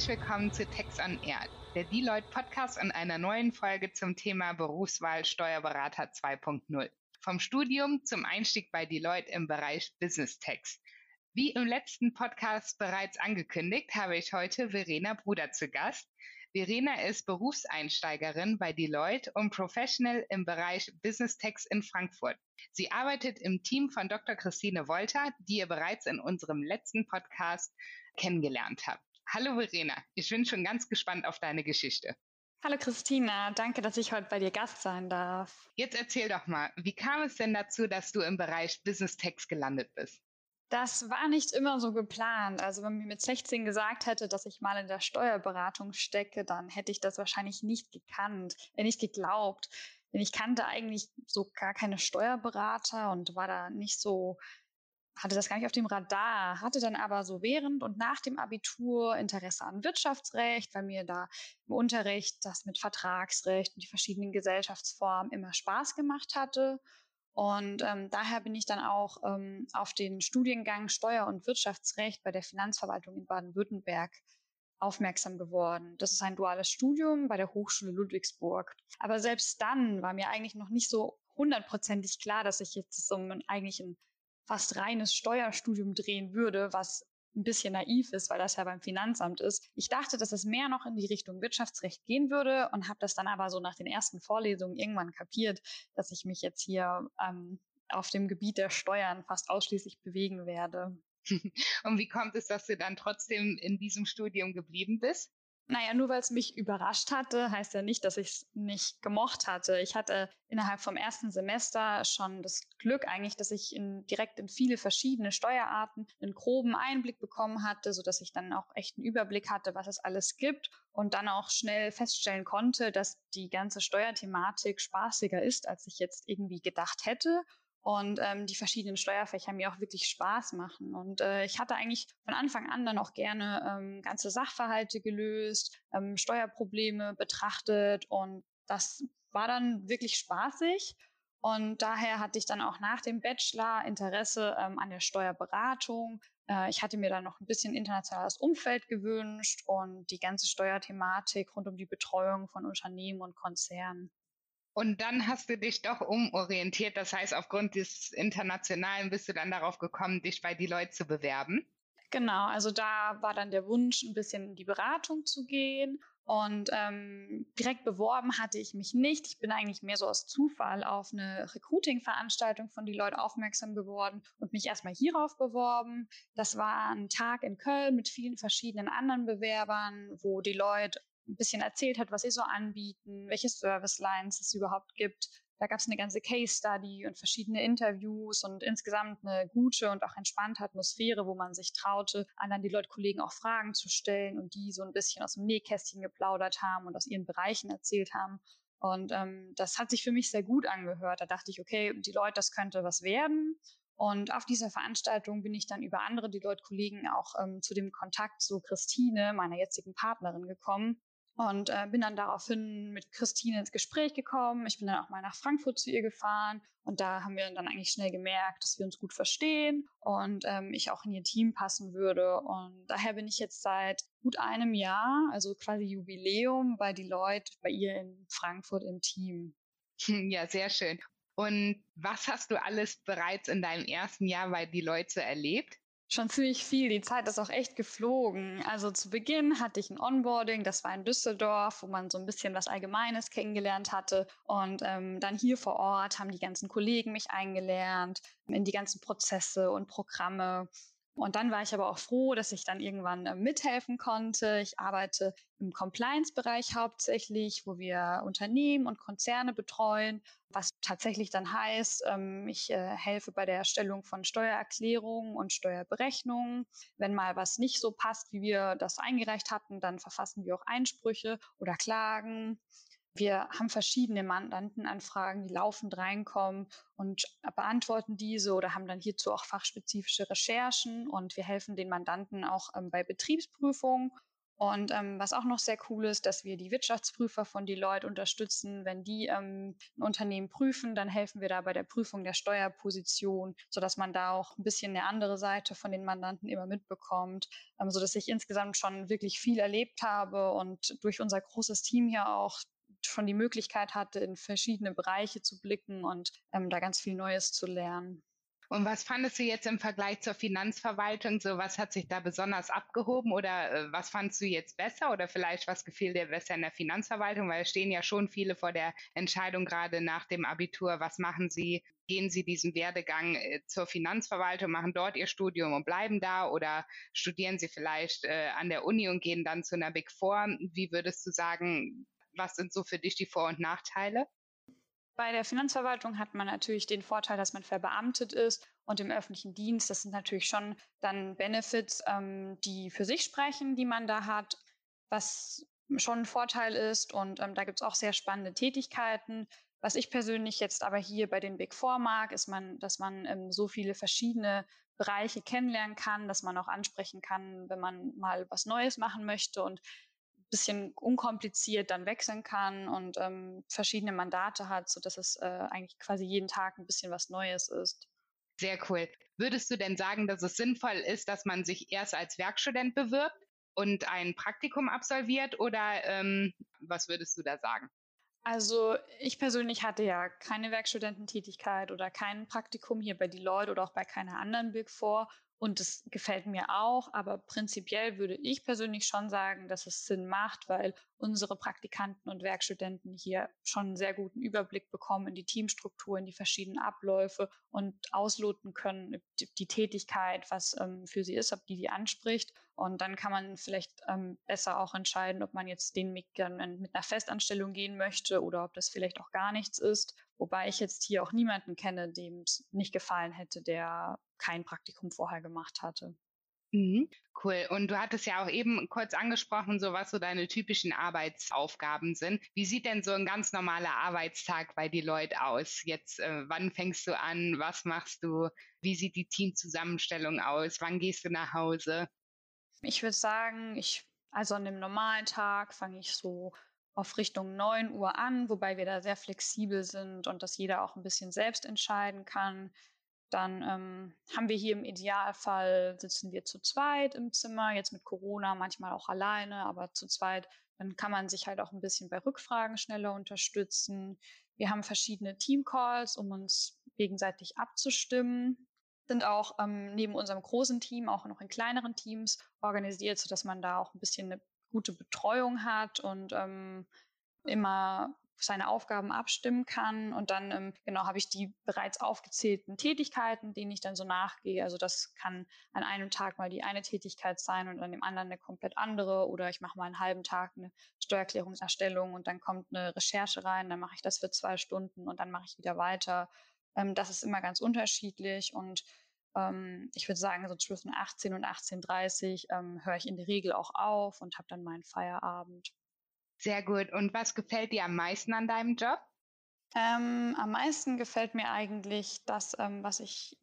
Herzlich willkommen zu Text on Air, der Deloitte Podcast und einer neuen Folge zum Thema Berufswahl Steuerberater 2.0. Vom Studium zum Einstieg bei Deloitte im Bereich Business Tax. Wie im letzten Podcast bereits angekündigt, habe ich heute Verena Bruder zu Gast. Verena ist Berufseinsteigerin bei Deloitte und Professional im Bereich Business Tax in Frankfurt. Sie arbeitet im Team von Dr. Christine Wolter, die ihr bereits in unserem letzten Podcast kennengelernt habt. Hallo Verena, ich bin schon ganz gespannt auf deine Geschichte. Hallo Christina, danke, dass ich heute bei dir Gast sein darf. Jetzt erzähl doch mal, wie kam es denn dazu, dass du im Bereich Business Tax gelandet bist? Das war nicht immer so geplant. Also wenn mir mit 16 gesagt hätte, dass ich mal in der Steuerberatung stecke, dann hätte ich das wahrscheinlich nicht gekannt, äh, nicht geglaubt. Denn ich kannte eigentlich so gar keine Steuerberater und war da nicht so, hatte das gar nicht auf dem Radar, hatte dann aber so während und nach dem Abitur Interesse an Wirtschaftsrecht, weil mir da im Unterricht das mit Vertragsrecht und die verschiedenen Gesellschaftsformen immer Spaß gemacht hatte. Und ähm, daher bin ich dann auch ähm, auf den Studiengang Steuer- und Wirtschaftsrecht bei der Finanzverwaltung in Baden-Württemberg aufmerksam geworden. Das ist ein duales Studium bei der Hochschule Ludwigsburg. Aber selbst dann war mir eigentlich noch nicht so hundertprozentig klar, dass ich jetzt so eigentlich ein fast reines Steuerstudium drehen würde, was ein bisschen naiv ist, weil das ja beim Finanzamt ist. Ich dachte, dass es mehr noch in die Richtung Wirtschaftsrecht gehen würde und habe das dann aber so nach den ersten Vorlesungen irgendwann kapiert, dass ich mich jetzt hier ähm, auf dem Gebiet der Steuern fast ausschließlich bewegen werde. und wie kommt es, dass du dann trotzdem in diesem Studium geblieben bist? Naja, nur weil es mich überrascht hatte, heißt ja nicht, dass ich es nicht gemocht hatte. Ich hatte innerhalb vom ersten Semester schon das Glück eigentlich, dass ich in, direkt in viele verschiedene Steuerarten einen groben Einblick bekommen hatte, so dass ich dann auch echt einen Überblick hatte, was es alles gibt und dann auch schnell feststellen konnte, dass die ganze Steuerthematik spaßiger ist, als ich jetzt irgendwie gedacht hätte und ähm, die verschiedenen Steuerfächer mir auch wirklich Spaß machen. Und äh, ich hatte eigentlich von Anfang an dann auch gerne ähm, ganze Sachverhalte gelöst, ähm, Steuerprobleme betrachtet und das war dann wirklich spaßig. Und daher hatte ich dann auch nach dem Bachelor Interesse ähm, an der Steuerberatung. Äh, ich hatte mir dann noch ein bisschen internationales Umfeld gewünscht und die ganze Steuerthematik rund um die Betreuung von Unternehmen und Konzernen. Und dann hast du dich doch umorientiert. Das heißt, aufgrund des Internationalen bist du dann darauf gekommen, dich bei die Leute zu bewerben. Genau, also da war dann der Wunsch, ein bisschen in die Beratung zu gehen. Und ähm, direkt beworben hatte ich mich nicht. Ich bin eigentlich mehr so aus Zufall auf eine Recruiting-Veranstaltung von die Leute aufmerksam geworden und mich erstmal hierauf beworben. Das war ein Tag in Köln mit vielen verschiedenen anderen Bewerbern, wo die Leute ein bisschen erzählt hat, was sie so anbieten, welche Service Lines es überhaupt gibt. Da gab es eine ganze Case Study und verschiedene Interviews und insgesamt eine gute und auch entspannte Atmosphäre, wo man sich traute, anderen die Leute Kollegen auch Fragen zu stellen und die so ein bisschen aus dem Nähkästchen geplaudert haben und aus ihren Bereichen erzählt haben. Und ähm, das hat sich für mich sehr gut angehört. Da dachte ich, okay, die Leute, das könnte was werden. Und auf dieser Veranstaltung bin ich dann über andere Deloitte-Kollegen auch ähm, zu dem Kontakt zu Christine, meiner jetzigen Partnerin, gekommen und äh, bin dann daraufhin mit Christine ins Gespräch gekommen. Ich bin dann auch mal nach Frankfurt zu ihr gefahren und da haben wir dann eigentlich schnell gemerkt, dass wir uns gut verstehen und ähm, ich auch in ihr Team passen würde. Und daher bin ich jetzt seit gut einem Jahr, also quasi Jubiläum bei Deloitte, bei ihr in Frankfurt im Team. Ja, sehr schön. Und was hast du alles bereits in deinem ersten Jahr bei Deloitte erlebt? Schon ziemlich viel. Die Zeit ist auch echt geflogen. Also zu Beginn hatte ich ein Onboarding, das war in Düsseldorf, wo man so ein bisschen was Allgemeines kennengelernt hatte. Und ähm, dann hier vor Ort haben die ganzen Kollegen mich eingelernt in die ganzen Prozesse und Programme. Und dann war ich aber auch froh, dass ich dann irgendwann äh, mithelfen konnte. Ich arbeite im Compliance-Bereich hauptsächlich, wo wir Unternehmen und Konzerne betreuen, was tatsächlich dann heißt, ähm, ich äh, helfe bei der Erstellung von Steuererklärungen und Steuerberechnungen. Wenn mal was nicht so passt, wie wir das eingereicht hatten, dann verfassen wir auch Einsprüche oder Klagen. Wir haben verschiedene Mandantenanfragen, die laufend reinkommen und beantworten diese oder haben dann hierzu auch fachspezifische Recherchen und wir helfen den Mandanten auch ähm, bei Betriebsprüfungen. Und ähm, was auch noch sehr cool ist, dass wir die Wirtschaftsprüfer von Deloitte unterstützen. Wenn die ähm, ein Unternehmen prüfen, dann helfen wir da bei der Prüfung der Steuerposition, sodass man da auch ein bisschen eine andere Seite von den Mandanten immer mitbekommt, ähm, sodass ich insgesamt schon wirklich viel erlebt habe und durch unser großes Team hier auch schon die Möglichkeit hatte, in verschiedene Bereiche zu blicken und ähm, da ganz viel Neues zu lernen. Und was fandest du jetzt im Vergleich zur Finanzverwaltung? So, was hat sich da besonders abgehoben oder äh, was fandst du jetzt besser oder vielleicht was gefiel dir besser in der Finanzverwaltung? Weil es stehen ja schon viele vor der Entscheidung gerade nach dem Abitur. Was machen sie? Gehen sie diesen Werdegang äh, zur Finanzverwaltung, machen dort ihr Studium und bleiben da oder studieren sie vielleicht äh, an der Uni und gehen dann zu einer Big Four? Wie würdest du sagen, was sind so für dich die Vor- und Nachteile? Bei der Finanzverwaltung hat man natürlich den Vorteil, dass man verbeamtet ist und im öffentlichen Dienst. Das sind natürlich schon dann Benefits, ähm, die für sich sprechen, die man da hat, was schon ein Vorteil ist. Und ähm, da gibt es auch sehr spannende Tätigkeiten. Was ich persönlich jetzt aber hier bei den Big Four mag, ist man, dass man ähm, so viele verschiedene Bereiche kennenlernen kann, dass man auch ansprechen kann, wenn man mal was Neues machen möchte und bisschen unkompliziert dann wechseln kann und ähm, verschiedene Mandate hat, so dass es äh, eigentlich quasi jeden Tag ein bisschen was Neues ist. Sehr cool. Würdest du denn sagen, dass es sinnvoll ist, dass man sich erst als Werkstudent bewirbt und ein Praktikum absolviert oder ähm, was würdest du da sagen? Also ich persönlich hatte ja keine Werkstudententätigkeit oder kein Praktikum hier bei Deloitte oder auch bei keiner anderen Big Four und das gefällt mir auch, aber prinzipiell würde ich persönlich schon sagen, dass es Sinn macht, weil unsere Praktikanten und Werkstudenten hier schon einen sehr guten Überblick bekommen in die Teamstruktur, in die verschiedenen Abläufe und ausloten können, die, Tätigkeit, was ähm, für sie ist, ob die die anspricht. Und dann kann man vielleicht ähm, besser auch entscheiden, ob man jetzt den dann mit einer Festanstellung gehen möchte oder ob das vielleicht auch gar nichts ist. Wobei ich jetzt hier auch niemanden kenne, dem es nicht gefallen hätte, der kein Praktikum vorher gemacht hatte. Mhm, cool. Und du hattest ja auch eben kurz angesprochen, so was so deine typischen Arbeitsaufgaben sind. Wie sieht denn so ein ganz normaler Arbeitstag bei Deloitte aus? Jetzt, äh, wann fängst du an? Was machst du? Wie sieht die Teamzusammenstellung aus? Wann gehst du nach Hause? Ich würde sagen, ich, also an einem normalen Tag fange ich so auf Richtung 9 Uhr an, wobei wir da sehr flexibel sind und dass jeder auch ein bisschen selbst entscheiden kann. Dann ähm, haben wir hier im Idealfall, sitzen wir zu zweit im Zimmer, jetzt mit Corona manchmal auch alleine, aber zu zweit. Dann kann man sich halt auch ein bisschen bei Rückfragen schneller unterstützen. Wir haben verschiedene Teamcalls, um uns gegenseitig abzustimmen. Sind auch ähm, neben unserem großen Team auch noch in kleineren Teams organisiert, sodass man da auch ein bisschen eine gute Betreuung hat und ähm, immer seine Aufgaben abstimmen kann. Und dann, ähm, genau, habe ich die bereits aufgezählten Tätigkeiten, denen ich dann so nachgehe. Also das kann an einem Tag mal die eine Tätigkeit sein und an dem anderen eine komplett andere. Oder ich mache mal einen halben Tag eine Steuererklärungserstellung und dann kommt eine Recherche rein, dann mache ich das für zwei Stunden und dann mache ich wieder weiter. Ähm, das ist immer ganz unterschiedlich und ähm, ich würde sagen, so zwischen 18 und 18.30 ähm, höre ich in der Regel auch auf und habe dann meinen Feierabend. Sehr gut. Und was gefällt dir am meisten an deinem Job? Ähm, am meisten gefällt mir eigentlich das, ähm, was ich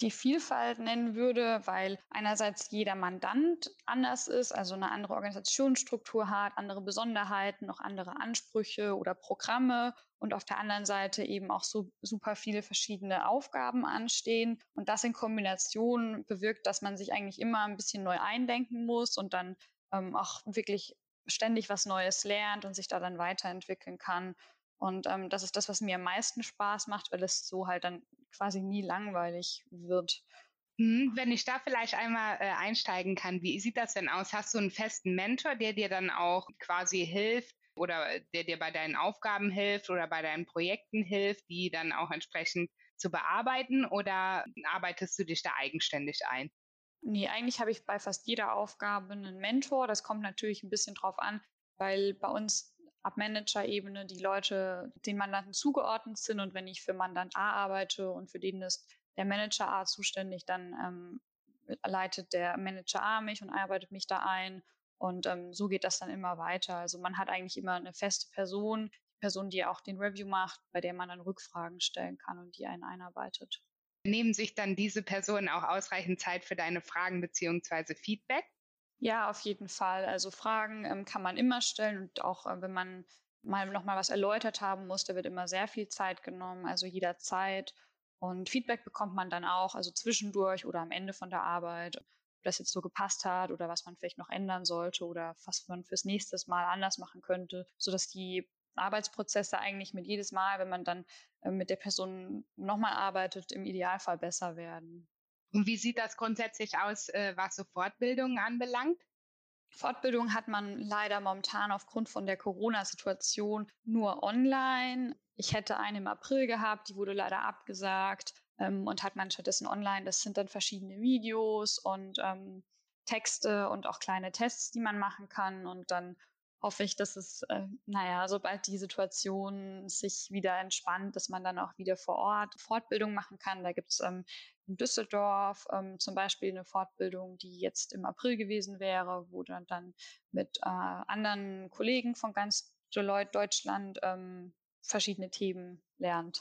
die Vielfalt nennen würde, weil einerseits jeder Mandant anders ist, also eine andere Organisationsstruktur hat, andere Besonderheiten, noch andere Ansprüche oder Programme und auf der anderen Seite eben auch so super viele verschiedene Aufgaben anstehen und das in Kombination bewirkt, dass man sich eigentlich immer ein bisschen neu eindenken muss und dann ähm, auch wirklich ständig was Neues lernt und sich da dann weiterentwickeln kann. Und ähm, das ist das, was mir am meisten Spaß macht, weil es so halt dann quasi nie langweilig wird. Hm, wenn ich da vielleicht einmal äh, einsteigen kann, wie sieht das denn aus? Hast du einen festen Mentor, der dir dann auch quasi hilft oder der dir bei deinen Aufgaben hilft oder bei deinen Projekten hilft, die dann auch entsprechend zu bearbeiten oder arbeitest du dich da eigenständig ein? Nee, eigentlich habe ich bei fast jeder Aufgabe einen Mentor. Das kommt natürlich ein bisschen drauf an, weil bei uns ab Manager-Ebene die Leute den Mandanten zugeordnet sind. Und wenn ich für Mandant A arbeite und für den ist der Manager A zuständig, dann ähm, leitet der Manager A mich und arbeitet mich da ein. Und ähm, so geht das dann immer weiter. Also man hat eigentlich immer eine feste Person, die Person, die auch den Review macht, bei der man dann Rückfragen stellen kann und die einen einarbeitet. Nehmen sich dann diese Personen auch ausreichend Zeit für deine Fragen beziehungsweise Feedback? Ja, auf jeden Fall. Also Fragen ähm, kann man immer stellen und auch äh, wenn man mal nochmal was erläutert haben muss, da wird immer sehr viel Zeit genommen, also jederzeit. Und Feedback bekommt man dann auch, also zwischendurch oder am Ende von der Arbeit, ob das jetzt so gepasst hat oder was man vielleicht noch ändern sollte oder was man fürs nächste Mal anders machen könnte, sodass die Arbeitsprozesse eigentlich mit jedes Mal, wenn man dann äh, mit der Person nochmal arbeitet, im Idealfall besser werden. Und wie sieht das grundsätzlich aus, äh, was so Fortbildungen anbelangt? Fortbildung hat man leider momentan aufgrund von der Corona-Situation nur online. Ich hätte eine im April gehabt, die wurde leider abgesagt ähm, und hat man stattdessen online. Das sind dann verschiedene Videos und ähm, Texte und auch kleine Tests, die man machen kann. Und dann hoffe ich, dass es, äh, naja, sobald die Situation sich wieder entspannt, dass man dann auch wieder vor Ort Fortbildung machen kann. Da gibt es ähm, in Düsseldorf ähm, zum Beispiel eine Fortbildung, die jetzt im April gewesen wäre, wo dann, dann mit äh, anderen Kollegen von ganz Deutschland ähm, verschiedene Themen lernt.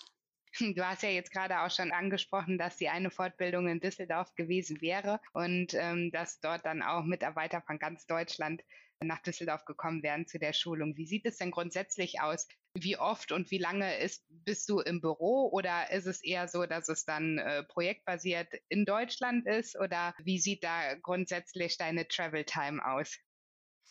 Du hast ja jetzt gerade auch schon angesprochen, dass die eine Fortbildung in Düsseldorf gewesen wäre und ähm, dass dort dann auch Mitarbeiter von ganz Deutschland nach Düsseldorf gekommen wären zu der Schulung. Wie sieht es denn grundsätzlich aus? Wie oft und wie lange ist, bist du im Büro oder ist es eher so, dass es dann äh, projektbasiert in Deutschland ist oder wie sieht da grundsätzlich deine Travel Time aus?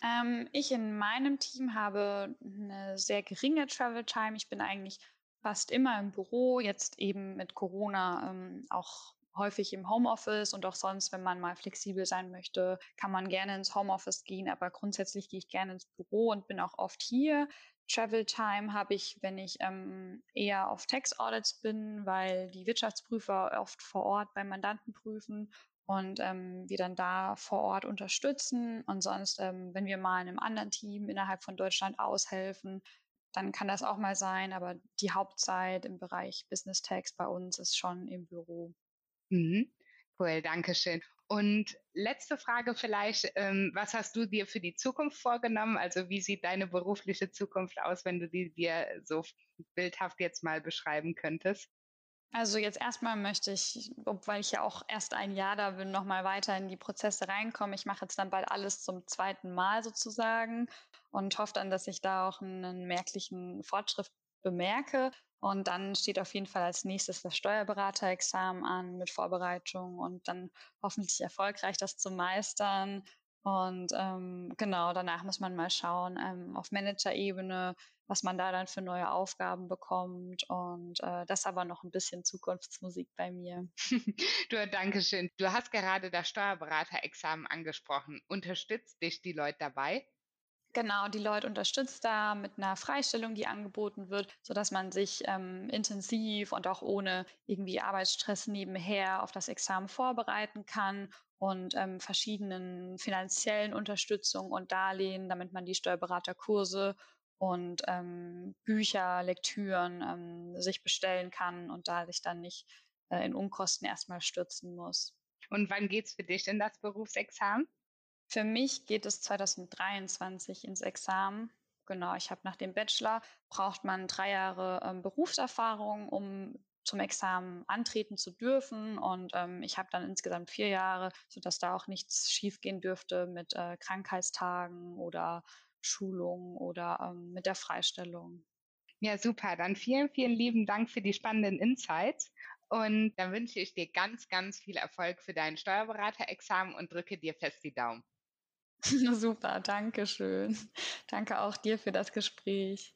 Ähm, ich in meinem Team habe eine sehr geringe Travel Time. Ich bin eigentlich fast immer im Büro, jetzt eben mit Corona ähm, auch häufig im Homeoffice und auch sonst, wenn man mal flexibel sein möchte, kann man gerne ins Homeoffice gehen, aber grundsätzlich gehe ich gerne ins Büro und bin auch oft hier. Travel Time habe ich, wenn ich ähm, eher auf Tax Audits bin, weil die Wirtschaftsprüfer oft vor Ort beim Mandanten prüfen und ähm, wir dann da vor Ort unterstützen. Und sonst, ähm, wenn wir mal in einem anderen Team innerhalb von Deutschland aushelfen, dann kann das auch mal sein. Aber die Hauptzeit im Bereich Business Tax bei uns ist schon im Büro. Mhm. Cool, danke schön. Und letzte Frage vielleicht, ähm, was hast du dir für die Zukunft vorgenommen? Also wie sieht deine berufliche Zukunft aus, wenn du die dir so bildhaft jetzt mal beschreiben könntest? Also jetzt erstmal möchte ich, obwohl ich ja auch erst ein Jahr da bin, nochmal weiter in die Prozesse reinkommen. Ich mache jetzt dann bald alles zum zweiten Mal sozusagen und hoffe dann, dass ich da auch einen merklichen Fortschritt bemerke. Und dann steht auf jeden Fall als nächstes das Steuerberaterexamen an mit Vorbereitung und dann hoffentlich erfolgreich das zu meistern. Und ähm, genau, danach muss man mal schauen ähm, auf Manager-Ebene, was man da dann für neue Aufgaben bekommt. Und äh, das aber noch ein bisschen Zukunftsmusik bei mir. du, danke schön. Du hast gerade das Steuerberaterexamen angesprochen. Unterstützt dich die Leute dabei? Genau, die Leute unterstützt da mit einer Freistellung, die angeboten wird, sodass man sich ähm, intensiv und auch ohne irgendwie Arbeitsstress nebenher auf das Examen vorbereiten kann und ähm, verschiedenen finanziellen Unterstützungen und Darlehen, damit man die Steuerberaterkurse und ähm, Bücher, Lektüren ähm, sich bestellen kann und da sich dann nicht äh, in Unkosten erstmal stürzen muss. Und wann geht's für dich in das Berufsexamen? Für mich geht es 2023 ins Examen. Genau, ich habe nach dem Bachelor braucht man drei Jahre ähm, Berufserfahrung, um zum Examen antreten zu dürfen. Und ähm, ich habe dann insgesamt vier Jahre, sodass da auch nichts schiefgehen dürfte mit äh, Krankheitstagen oder Schulung oder ähm, mit der Freistellung. Ja, super. Dann vielen, vielen lieben Dank für die spannenden Insights. Und dann wünsche ich dir ganz, ganz viel Erfolg für dein Steuerberaterexamen und drücke dir fest die Daumen. Super, danke schön. Danke auch dir für das Gespräch.